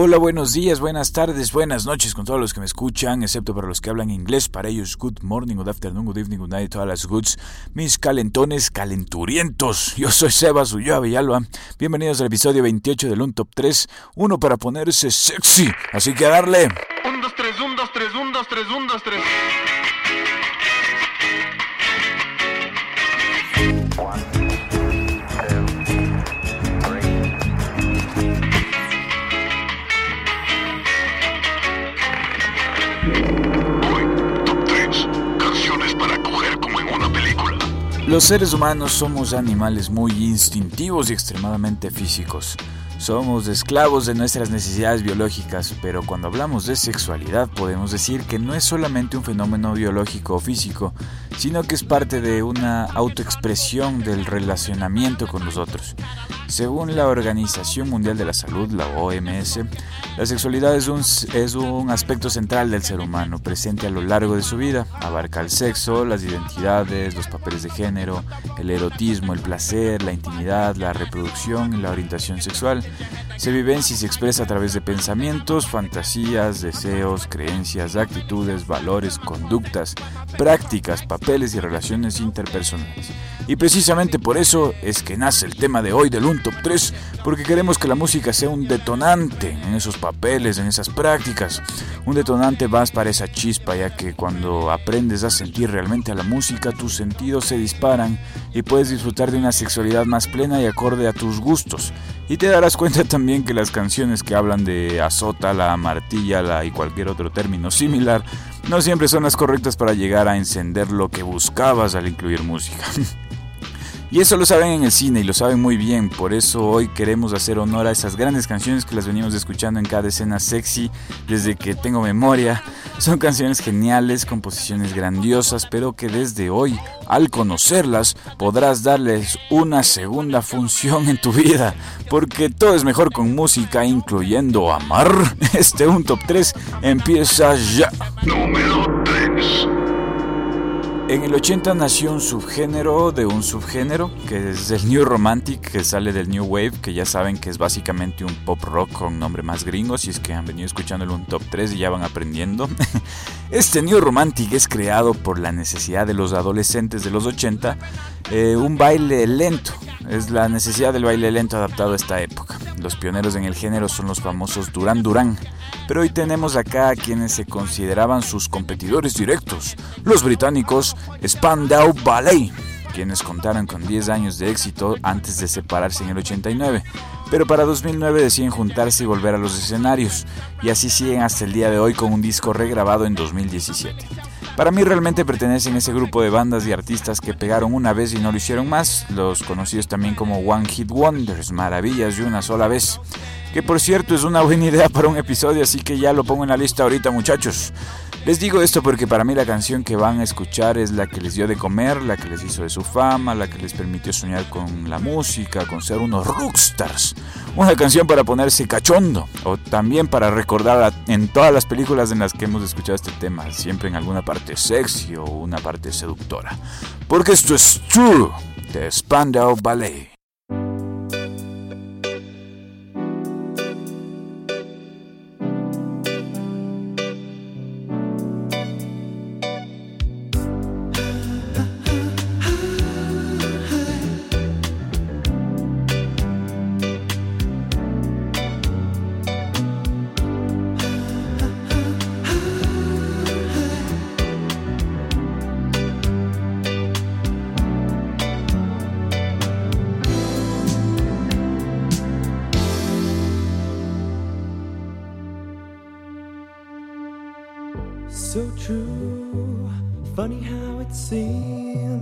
Hola, buenos días, buenas tardes, buenas noches con todos los que me escuchan, excepto para los que hablan inglés. Para ellos, good morning, good afternoon, good evening, good night, todas las goods. Mis calentones calenturientos. Yo soy Seba Ulloa Villalba. Bienvenidos al episodio 28 del Un Top 3. Uno para ponerse sexy. Así que a darle. 1, 2, 3, 1, 2, 3, 1, 2, 3, 1, 2, 3. Los seres humanos somos animales muy instintivos y extremadamente físicos. Somos esclavos de nuestras necesidades biológicas, pero cuando hablamos de sexualidad podemos decir que no es solamente un fenómeno biológico o físico, sino que es parte de una autoexpresión del relacionamiento con los otros. Según la Organización Mundial de la Salud, la OMS, la sexualidad es un, es un aspecto central del ser humano, presente a lo largo de su vida. Abarca el sexo, las identidades, los papeles de género, el erotismo, el placer, la intimidad, la reproducción y la orientación sexual. you had Se vivencia y se expresa a través de pensamientos, fantasías, deseos, creencias, actitudes, valores, conductas, prácticas, papeles y relaciones interpersonales. Y precisamente por eso es que nace el tema de hoy del Un Top 3, porque queremos que la música sea un detonante en esos papeles, en esas prácticas. Un detonante más para esa chispa, ya que cuando aprendes a sentir realmente a la música, tus sentidos se disparan y puedes disfrutar de una sexualidad más plena y acorde a tus gustos. Y te darás cuenta también que las canciones que hablan de azótala, martillala y cualquier otro término similar no siempre son las correctas para llegar a encender lo que buscabas al incluir música. Y eso lo saben en el cine y lo saben muy bien, por eso hoy queremos hacer honor a esas grandes canciones que las venimos escuchando en cada escena sexy desde que tengo memoria. Son canciones geniales, composiciones grandiosas, pero que desde hoy, al conocerlas, podrás darles una segunda función en tu vida, porque todo es mejor con música, incluyendo amar. Este un top 3 empieza ya. Número 3. En el 80 nació un subgénero de un subgénero, que es el New Romantic, que sale del New Wave, que ya saben que es básicamente un pop rock con nombre más gringo, si es que han venido escuchándolo un top 3 y ya van aprendiendo. Este New Romantic es creado por la necesidad de los adolescentes de los 80, eh, un baile lento, es la necesidad del baile lento adaptado a esta época. Los pioneros en el género son los famosos Duran Duran, pero hoy tenemos acá a quienes se consideraban sus competidores directos, los británicos Spandau Ballet, quienes contaron con 10 años de éxito antes de separarse en el 89, pero para 2009 deciden juntarse y volver a los escenarios, y así siguen hasta el día de hoy con un disco regrabado en 2017. Para mí realmente pertenecen a ese grupo de bandas y artistas que pegaron una vez y no lo hicieron más, los conocidos también como One Hit Wonders, maravillas de una sola vez. Que por cierto es una buena idea para un episodio, así que ya lo pongo en la lista ahorita muchachos. Les digo esto porque para mí la canción que van a escuchar es la que les dio de comer, la que les hizo de su fama, la que les permitió soñar con la música, con ser unos rockstars. Una canción para ponerse cachondo o también para recordar en todas las películas en las que hemos escuchado este tema, siempre en alguna parte sexy o una parte seductora. Porque esto es True de Spandau Ballet.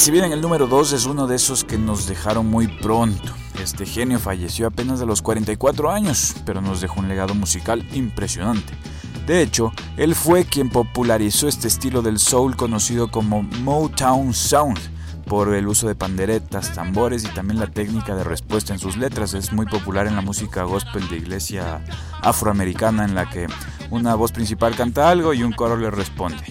si bien el número 2 es uno de esos que nos dejaron muy pronto. Este genio falleció apenas a los 44 años, pero nos dejó un legado musical impresionante. De hecho, él fue quien popularizó este estilo del soul conocido como Motown Sound por el uso de panderetas, tambores y también la técnica de respuesta en sus letras. Es muy popular en la música gospel de iglesia afroamericana en la que una voz principal canta algo y un coro le responde.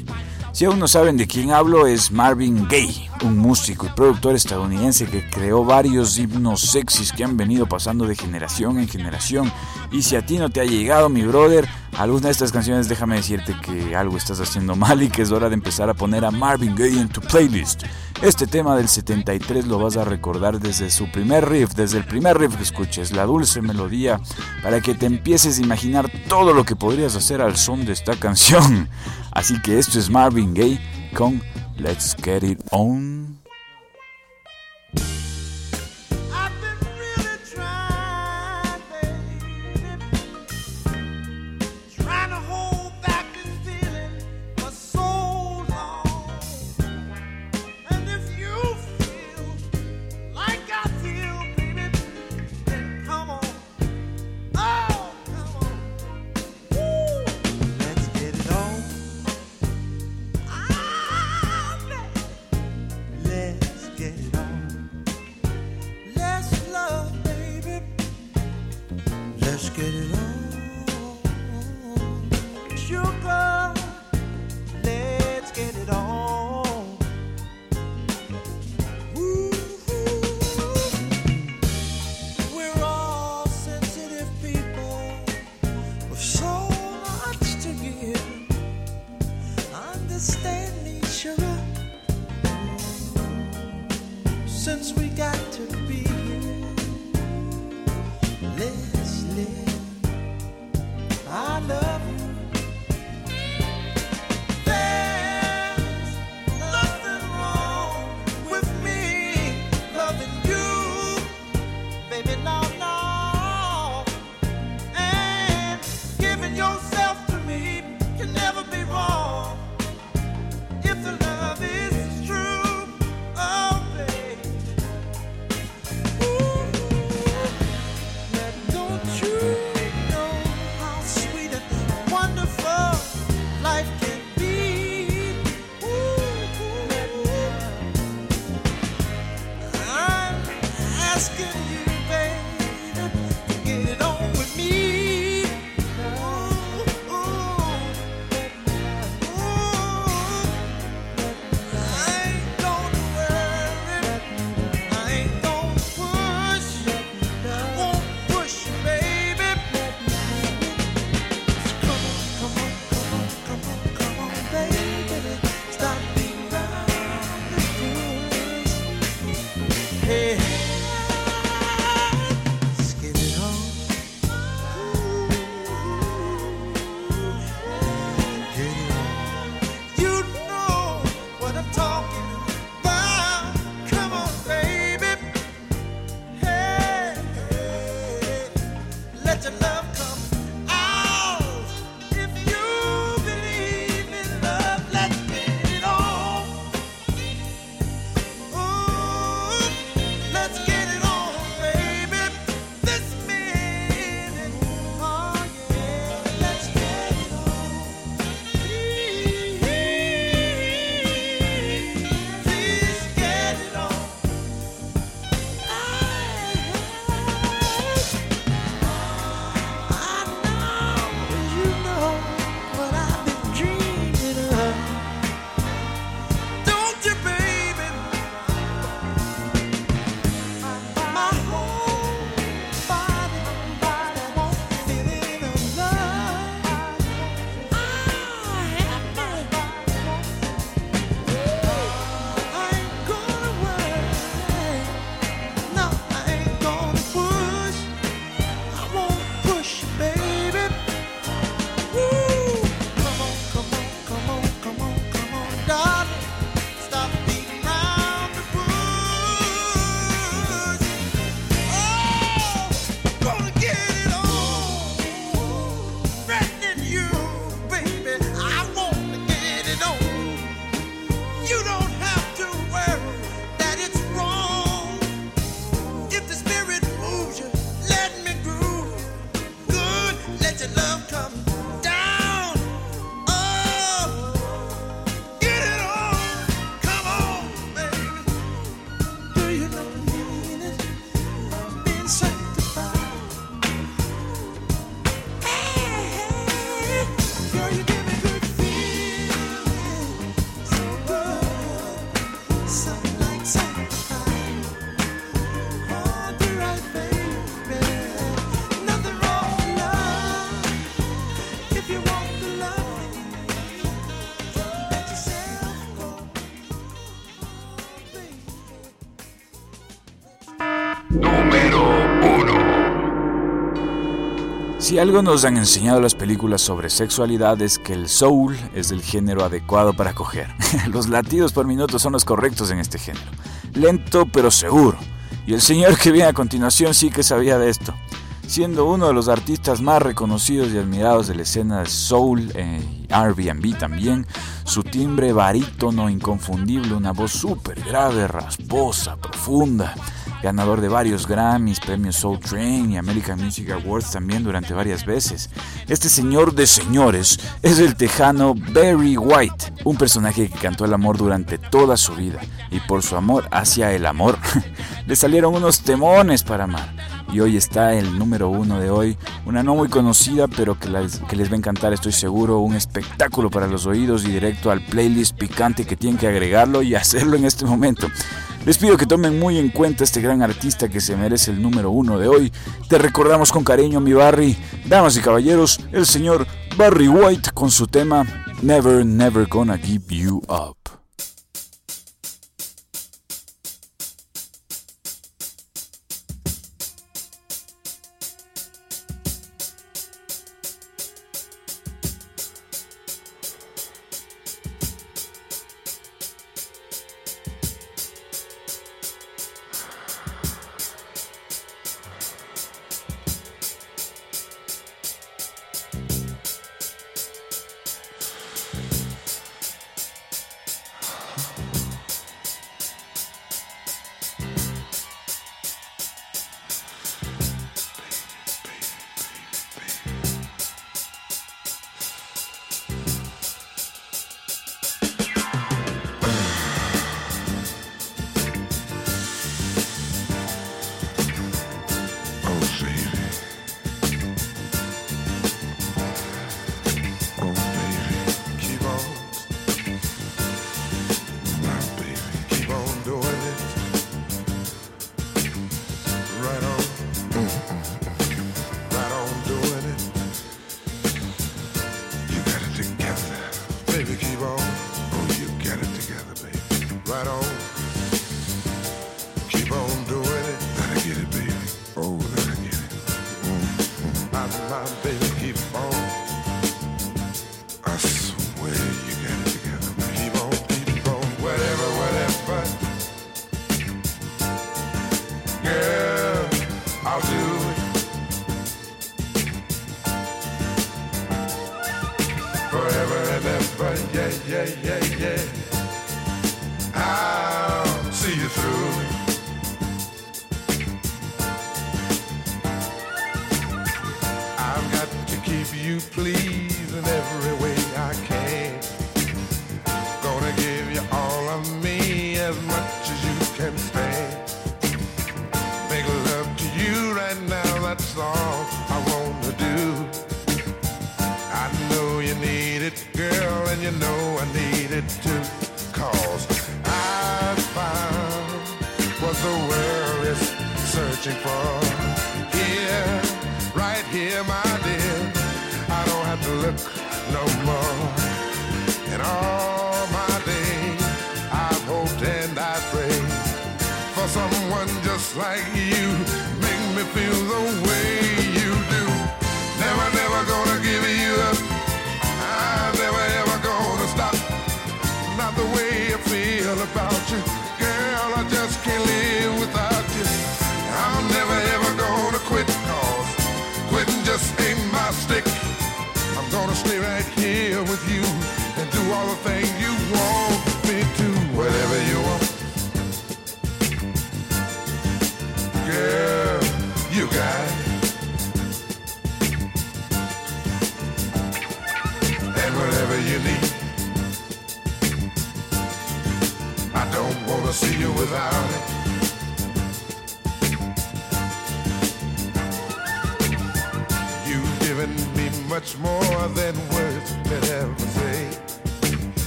Si aún no saben de quién hablo es Marvin Gaye, un músico y productor estadounidense que creó varios himnos sexys que han venido pasando de generación en generación. Y si a ti no te ha llegado, mi brother, alguna de estas canciones déjame decirte que algo estás haciendo mal y que es hora de empezar a poner a Marvin Gaye en tu playlist. Este tema del 73 lo vas a recordar desde su primer riff, desde el primer riff que escuches, la dulce melodía, para que te empieces a imaginar todo lo que podrías hacer al son de esta canción. Así que esto es Marvin Gaye con Let's get it on. get it on. número uno. Si algo nos han enseñado las películas sobre sexualidad es que el soul es el género adecuado para coger. Los latidos por minuto son los correctos en este género. Lento pero seguro. Y el señor que viene a continuación sí que sabía de esto siendo uno de los artistas más reconocidos y admirados de la escena de soul eh, Airbnb también. Su timbre barítono inconfundible, una voz súper grave, rasposa, profunda ganador de varios Grammys, premios Soul Train y American Music Awards también durante varias veces. Este señor de señores es el tejano Barry White, un personaje que cantó el amor durante toda su vida y por su amor hacia el amor le salieron unos temones para amar. Y hoy está el número uno de hoy, una no muy conocida, pero que, les, va a encantar, estoy seguro, un espectáculo para los oídos y directo al playlist picante que tienen que agregarlo y hacerlo en este momento. Les pido que tomen muy en cuenta este gran artista que se merece el número uno de hoy. Te recordamos con cariño, mi Barry. Damas y caballeros, el señor Barry White con su tema Never, Never Gonna Give You Up. Need it too. Cause I found what the world is searching for. Here, right here, my dear. I don't have to look no more. And all my days, I've hoped and I prayed for someone just like you. Make me feel the way gonna stay right here with you and do all the things you want me to. Whatever you want. Girl, you got it. And whatever you need. I don't wanna see you without it. Much more than words could ever say.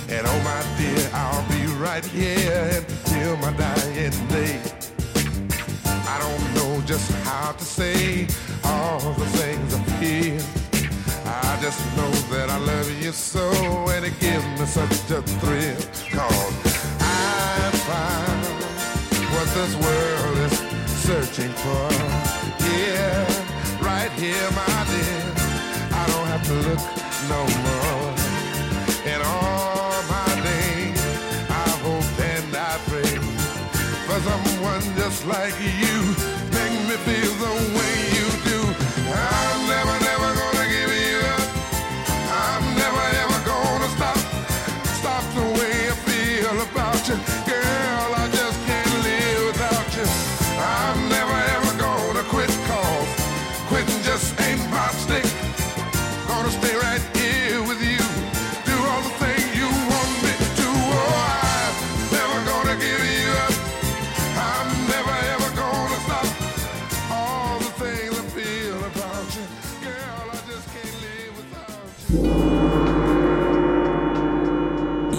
And oh my dear, I'll be right here until my dying day. I don't know just how to say all the things I feel. I just know that I love you so and it gives me such a thrill. Cause I found what this world is searching for. Yeah, right here, my look no more. All my days, I hope and I pray for someone just like you. Make me feel the way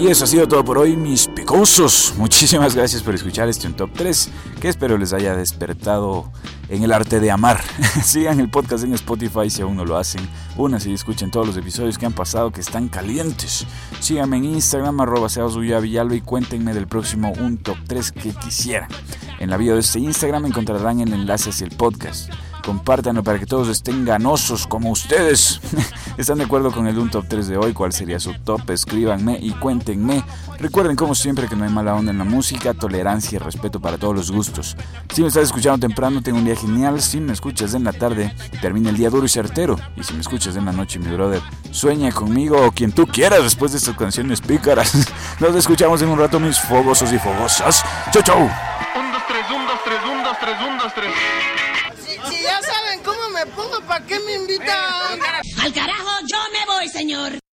Y eso ha sido todo por hoy, mis picosos. Muchísimas gracias por escuchar este un top 3, que espero les haya despertado en el arte de amar. Sigan el podcast en Spotify si aún no lo hacen. Únanse y escuchen todos los episodios que han pasado que están calientes. Síganme en Instagram, arroba Villalba y cuéntenme del próximo un top 3 que quisieran. En la bio de este Instagram encontrarán el enlace hacia el podcast compártanlo para que todos estén ganosos como ustedes. ¿Están de acuerdo con el un top 3 de hoy? ¿Cuál sería su top? Escríbanme y cuéntenme. Recuerden como siempre que no hay mala onda en la música, tolerancia y respeto para todos los gustos. Si me estás escuchando temprano, tengo un día genial. Si me escuchas en la tarde, termina el día duro y certero. Y si me escuchas en la noche, mi brother, sueña conmigo o quien tú quieras después de estas canciones pícaras. Nos escuchamos en un rato, mis fogosos y fogosas. Chau, chau. 1, 2, 3, 1, 2, 3, 1, 2, 3, 1, 2, 3 pongo, ¿para qué me invitan? Al carajo, yo me voy, señor.